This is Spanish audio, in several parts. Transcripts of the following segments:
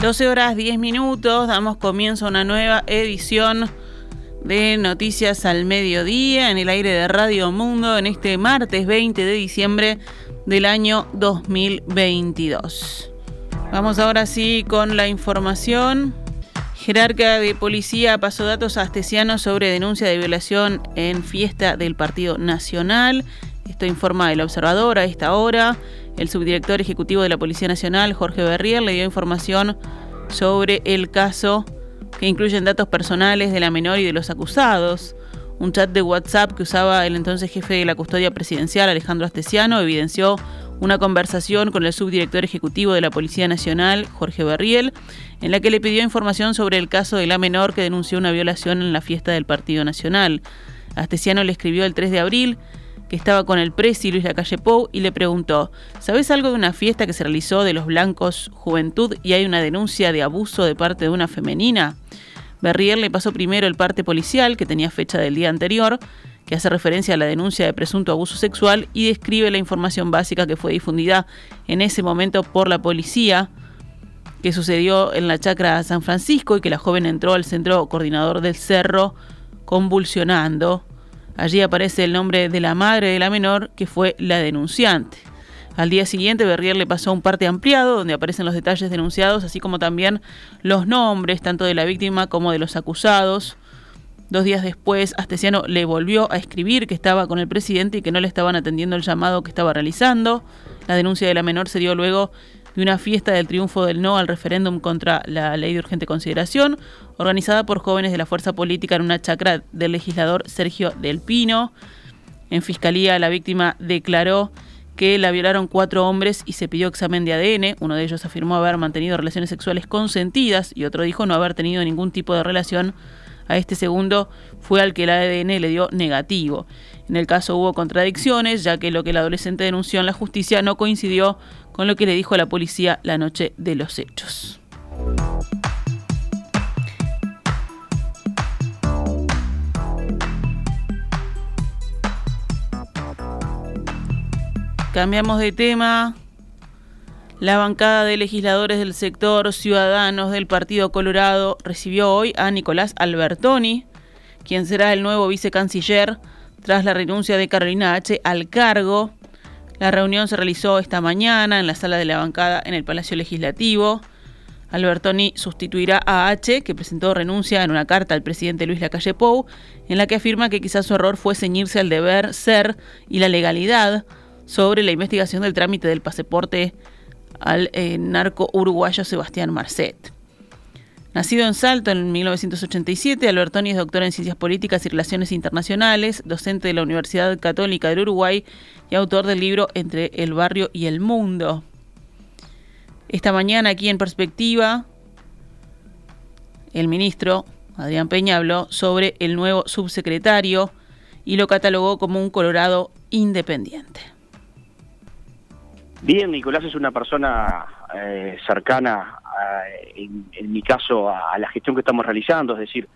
12 horas 10 minutos, damos comienzo a una nueva edición de Noticias al Mediodía en el aire de Radio Mundo en este martes 20 de diciembre del año 2022. Vamos ahora sí con la información. Jerarca de policía pasó datos a Astesiano sobre denuncia de violación en fiesta del Partido Nacional. Esto informa el observador a esta hora. El subdirector ejecutivo de la Policía Nacional, Jorge Berrier, le dio información sobre el caso que incluyen datos personales de la menor y de los acusados. Un chat de WhatsApp que usaba el entonces jefe de la custodia presidencial, Alejandro Astesiano, evidenció una conversación con el subdirector ejecutivo de la Policía Nacional, Jorge Berriel, en la que le pidió información sobre el caso de la menor que denunció una violación en la fiesta del Partido Nacional. Astesiano le escribió el 3 de abril que estaba con el presi Luis Lacalle Pou y le preguntó, ¿sabes algo de una fiesta que se realizó de los blancos Juventud y hay una denuncia de abuso de parte de una femenina? Berrier le pasó primero el parte policial, que tenía fecha del día anterior, que hace referencia a la denuncia de presunto abuso sexual y describe la información básica que fue difundida en ese momento por la policía, que sucedió en la chacra San Francisco y que la joven entró al centro coordinador del cerro convulsionando. Allí aparece el nombre de la madre de la menor, que fue la denunciante. Al día siguiente, Berrier le pasó un parte ampliado donde aparecen los detalles denunciados, así como también los nombres tanto de la víctima como de los acusados. Dos días después, Astesiano le volvió a escribir que estaba con el presidente y que no le estaban atendiendo el llamado que estaba realizando. La denuncia de la menor se dio luego de una fiesta del triunfo del no al referéndum contra la ley de urgente consideración, organizada por jóvenes de la fuerza política en una chacra del legislador Sergio Del Pino. En fiscalía, la víctima declaró que la violaron cuatro hombres y se pidió examen de ADN. Uno de ellos afirmó haber mantenido relaciones sexuales consentidas y otro dijo no haber tenido ningún tipo de relación. A este segundo fue al que el ADN le dio negativo. En el caso hubo contradicciones, ya que lo que el adolescente denunció en la justicia no coincidió con lo que le dijo a la policía la noche de los hechos. Cambiamos de tema. La bancada de legisladores del sector Ciudadanos del Partido Colorado recibió hoy a Nicolás Albertoni, quien será el nuevo vicecanciller tras la renuncia de Carolina H. al cargo. La reunión se realizó esta mañana en la sala de la bancada en el Palacio Legislativo. Albertoni sustituirá a H, que presentó renuncia en una carta al presidente Luis Lacalle Pou, en la que afirma que quizás su error fue ceñirse al deber ser y la legalidad sobre la investigación del trámite del pasaporte al eh, narco uruguayo Sebastián Marcet. Nacido en Salto en 1987, Albertoni es doctor en Ciencias Políticas y Relaciones Internacionales, docente de la Universidad Católica del Uruguay y autor del libro Entre el barrio y el mundo. Esta mañana aquí en Perspectiva, el ministro Adrián Peña habló sobre el nuevo subsecretario y lo catalogó como un Colorado independiente. Bien, Nicolás es una persona eh, cercana en, mi caso, a, la gestión que estamos realizando, es decir,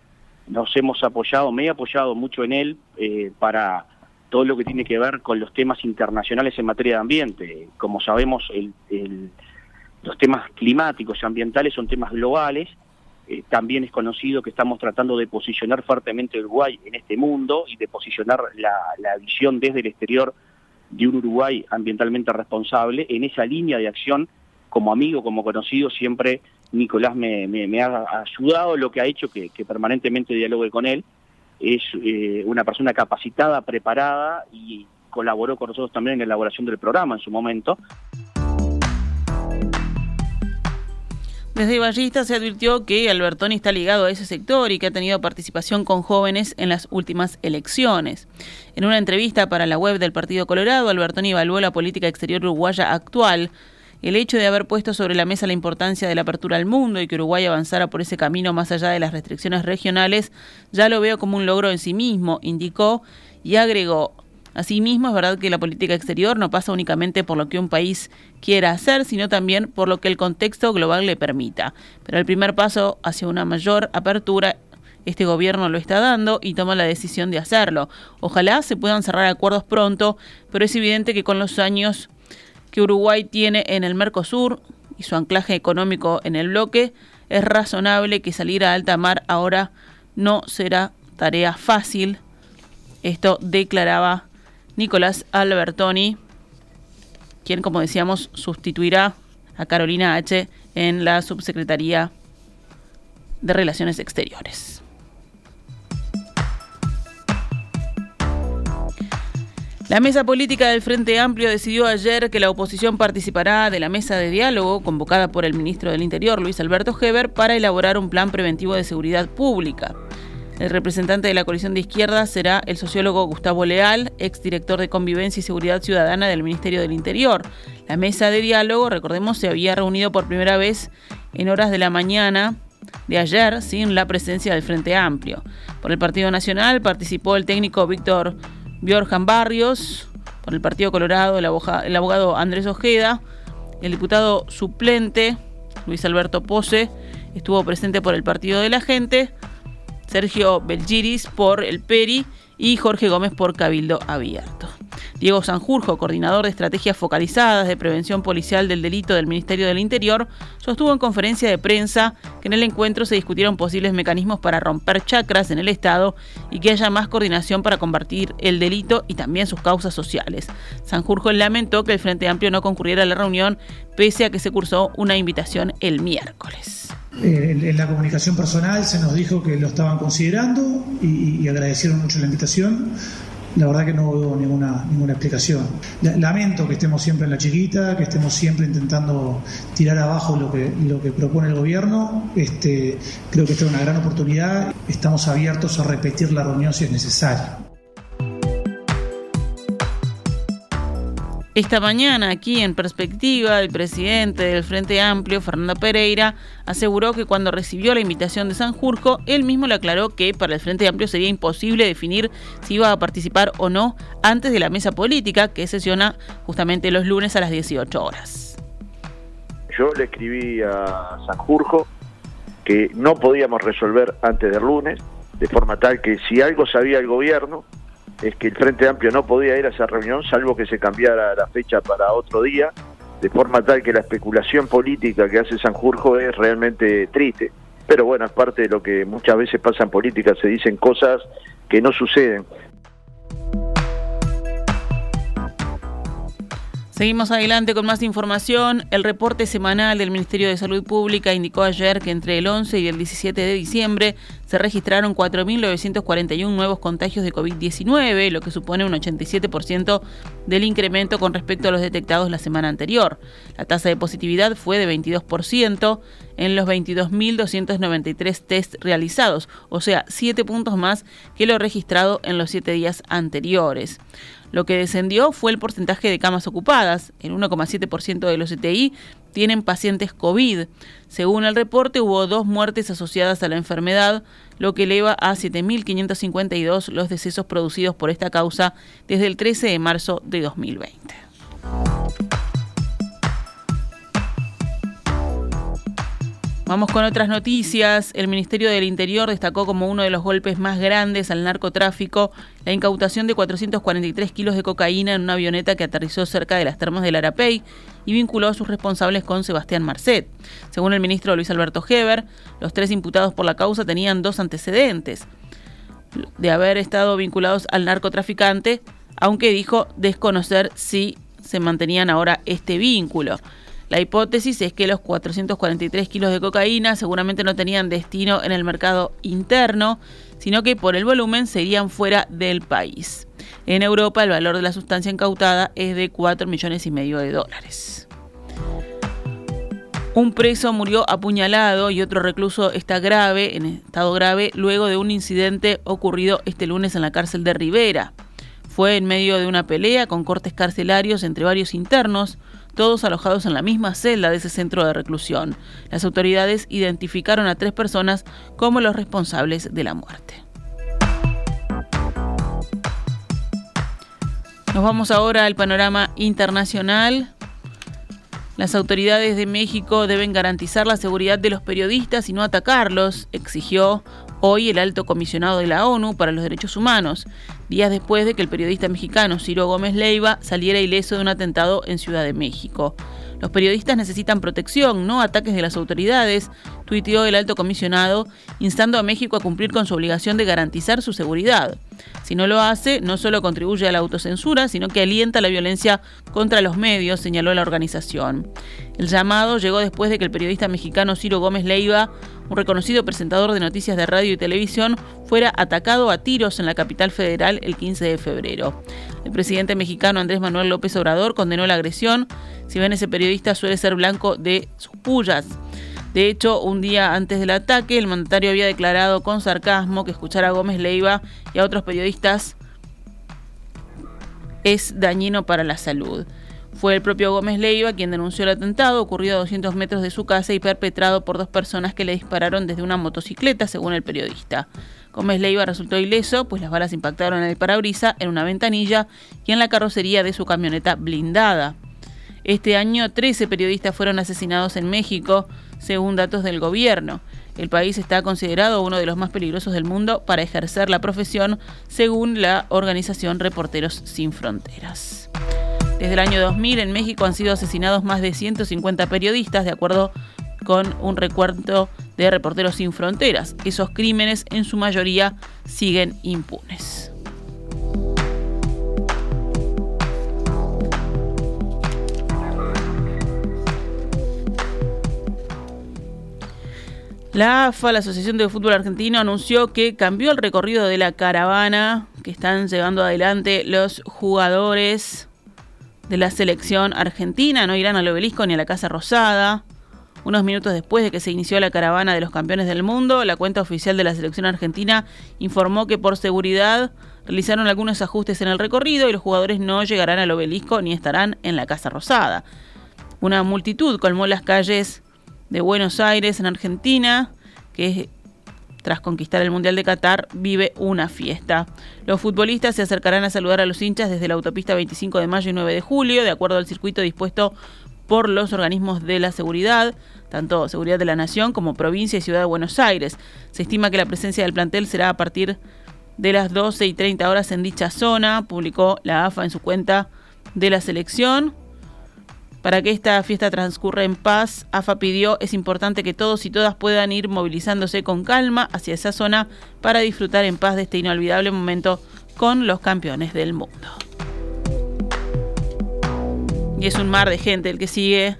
nos hemos apoyado, me he apoyado mucho en él eh, para todo lo que tiene que ver con los temas internacionales en materia de ambiente. Como sabemos, los temas climáticos y ambientales son temas globales. Eh, también es conocido que estamos tratando de posicionar fuertemente Uruguay en este mundo y de posicionar la visión desde el exterior de un Uruguay ambientalmente responsable en esa línea de acción como amigo, como conocido, siempre Nicolás me, ha ayudado, lo que ha hecho que, permanentemente dialogue con él. Es eh, una persona capacitada, preparada y colaboró con nosotros también en la elaboración del programa en su momento. Desde Ballista se advirtió que Albertoni está ligado a ese sector y que ha tenido participación con jóvenes en las últimas elecciones. En una entrevista para la web del Partido Colorado, Albertoni evaluó la política exterior uruguaya actual, el hecho de haber puesto sobre la mesa la importancia de la apertura al mundo y que Uruguay avanzara por ese camino más allá de las restricciones regionales, ya lo veo como un logro en sí mismo, indicó y agregó. Asimismo, es verdad que la política exterior no pasa únicamente por lo que un país quiera hacer, sino también por lo que el contexto global le permita. Pero el primer paso hacia una mayor apertura este gobierno lo está dando y toma la decisión de hacerlo. Ojalá se puedan cerrar acuerdos pronto, pero es evidente que con los años que Uruguay tiene en el Mercosur, y su anclaje económico en el bloque, es razonable que salir a alta mar ahora no será tarea fácil. Esto declaraba Nicolás Albertoni, quien, como decíamos, sustituirá a Carolina H. en la subsecretaría de Relaciones Exteriores. La mesa política del Frente Amplio decidió ayer que la oposición participará de la mesa de diálogo convocada por el ministro del Interior, Luis Alberto Heber, para elaborar un plan preventivo de seguridad pública. El representante de la coalición de izquierda será el sociólogo Gustavo Leal, exdirector de Convivencia y Seguridad Ciudadana del Ministerio del Interior. La mesa de diálogo, recordemos, se había reunido por primera vez en horas de la mañana de ayer sin la presencia del Frente Amplio. Por el Partido Nacional participó el técnico Víctor Bjorjan Barrios, por el Partido Colorado el abogado Andrés Ojeda, el diputado suplente Luis Alberto Pose estuvo presente por el Partido de la Gente, Sergio Belgiris por el PERI y Jorge Gómez por Cabildo Abierto. Diego Sanjurjo, coordinador de estrategias focalizadas de prevención policial del delito del Ministerio del Interior, sostuvo en conferencia de prensa que en el encuentro se discutieron posibles mecanismos para romper chacras en el Estado y que haya más coordinación para combatir el delito y también sus causas sociales. Sanjurjo lamentó que el Frente Amplio no concurriera a la reunión pese a que se cursó una invitación el miércoles. Eh, en la comunicación personal se nos dijo que lo estaban considerando y, agradecieron mucho la invitación. La verdad que no hubo ninguna, ninguna explicación. Lamento que estemos siempre en la chiquita, que estemos siempre intentando tirar abajo lo que, lo que propone el gobierno. Este, creo que esta es una gran oportunidad. Estamos abiertos a repetir la reunión si es necesario. Esta mañana, aquí en perspectiva, el presidente del Frente Amplio, Fernando Pereira, aseguró que cuando recibió la invitación de Sanjurjo, él mismo le aclaró que para el Frente Amplio sería imposible definir si iba a participar o no antes de la mesa política que sesiona justamente los lunes a las 18 horas. Yo le escribí a Sanjurjo que no podíamos resolver antes del lunes, de forma tal que si algo sabía el gobierno, es que el Frente Amplio no podía ir a esa reunión salvo que se cambiara la fecha para otro día, de forma tal que la especulación política que hace Sanjurjo es realmente triste. Pero bueno, es parte de lo que muchas veces pasa en política, se dicen cosas que no suceden. Seguimos adelante con más información. El reporte semanal del Ministerio de Salud Pública indicó ayer que entre el 11 y el 17 de diciembre se registraron 4.941 nuevos contagios de COVID-19, lo que supone un 87% del incremento con respecto a los detectados la semana anterior. La tasa de positividad fue de 22% en los 22.293 test realizados, o sea, 7 puntos más que lo registrado en los 7 días anteriores. Lo que descendió fue el porcentaje de camas ocupadas. El 1,7% de los ETI tienen pacientes COVID. Según el reporte, hubo dos muertes asociadas a la enfermedad, lo que eleva a 7.552 los decesos producidos por esta causa desde el 13 de marzo de 2020. Vamos con otras noticias. El Ministerio del Interior destacó como uno de los golpes más grandes al narcotráfico la incautación de 443 kilos de cocaína en una avioneta que aterrizó cerca de las termas del Arapey y vinculó a sus responsables con Sebastián Marcet. Según el ministro Luis Alberto Heber, los tres imputados por la causa tenían dos antecedentes de haber estado vinculados al narcotraficante, aunque dijo desconocer si se mantenían ahora este vínculo. La hipótesis es que los 443 kilos de cocaína seguramente no tenían destino en el mercado interno, sino que por el volumen serían fuera del país. En Europa el valor de la sustancia incautada es de 4 millones y medio de dólares. Un preso murió apuñalado y otro recluso está grave, en estado grave, luego de un incidente ocurrido este lunes en la cárcel de Rivera. Fue en medio de una pelea con cortes carcelarios entre varios internos todos alojados en la misma celda de ese centro de reclusión. Las autoridades identificaron a tres personas como los responsables de la muerte. Nos vamos ahora al panorama internacional. Las autoridades de México deben garantizar la seguridad de los periodistas y no atacarlos, exigió hoy el alto comisionado de la ONU para los Derechos Humanos, días después de que el periodista mexicano Ciro Gómez Leiva saliera ileso de un atentado en Ciudad de México. Los periodistas necesitan protección, no ataques de las autoridades, tuiteó el alto comisionado, instando a México a cumplir con su obligación de garantizar su seguridad. Si no lo hace, no solo contribuye a la autocensura, sino que alienta la violencia contra los medios, señaló la organización. El llamado llegó después de que el periodista mexicano Ciro Gómez Leiva, un reconocido presentador de noticias de radio y televisión, fuera atacado a tiros en la capital federal el 15 de febrero. El presidente mexicano Andrés Manuel López Obrador condenó la agresión, si bien ese periodista suele ser blanco de sus pullas. De hecho, un día antes del ataque, el mandatario había declarado con sarcasmo que escuchar a Gómez Leiva y a otros periodistas es dañino para la salud. Fue el propio Gómez Leiva quien denunció el atentado ocurrido a 200 metros de su casa y perpetrado por dos personas que le dispararon desde una motocicleta, según el periodista. Gómez Leiva resultó ileso, pues las balas impactaron en el parabrisa, en una ventanilla y en la carrocería de su camioneta blindada. Este año 13 periodistas fueron asesinados en México, según datos del gobierno. El país está considerado uno de los más peligrosos del mundo para ejercer la profesión, según la organización Reporteros Sin Fronteras. Desde el año 2000 en México han sido asesinados más de 150 periodistas, de acuerdo con un recuento de Reporteros Sin Fronteras. Esos crímenes en su mayoría siguen impunes. La AFA, la Asociación de Fútbol Argentino, anunció que cambió el recorrido de la caravana que están llevando adelante los jugadores de la selección argentina. No irán al obelisco ni a la Casa Rosada. Unos minutos después de que se inició la caravana de los campeones del mundo, la cuenta oficial de la selección argentina informó que por seguridad realizaron algunos ajustes en el recorrido y los jugadores no llegarán al obelisco ni estarán en la Casa Rosada. Una multitud colmó las calles de Buenos Aires, en Argentina, que tras conquistar el Mundial de Qatar, vive una fiesta. Los futbolistas se acercarán a saludar a los hinchas desde la autopista 25 de mayo y 9 de julio, de acuerdo al circuito dispuesto por los organismos de la seguridad, tanto Seguridad de la Nación como Provincia y Ciudad de Buenos Aires. Se estima que la presencia del plantel será a partir de las 12 y 30 horas en dicha zona, publicó la AFA en su cuenta de la selección. Para que esta fiesta transcurra en paz, AFA pidió, es importante que todos y todas puedan ir movilizándose con calma hacia esa zona para disfrutar en paz de este inolvidable momento con los campeones del mundo. Y es un mar de gente el que sigue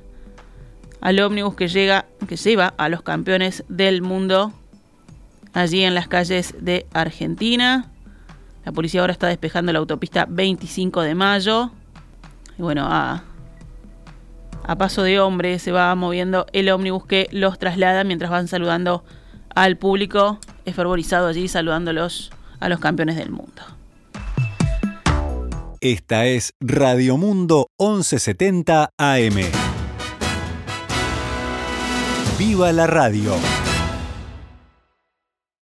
al ómnibus que llega, que lleva a los campeones del mundo allí en las calles de Argentina. La policía ahora está despejando la autopista 25 de mayo. Y bueno, a a paso de hombre se va moviendo el ómnibus que los traslada mientras van saludando al público esfervorizado allí saludándolos a los campeones del mundo. Esta es Radio Mundo 1170 AM. ¡Viva la radio!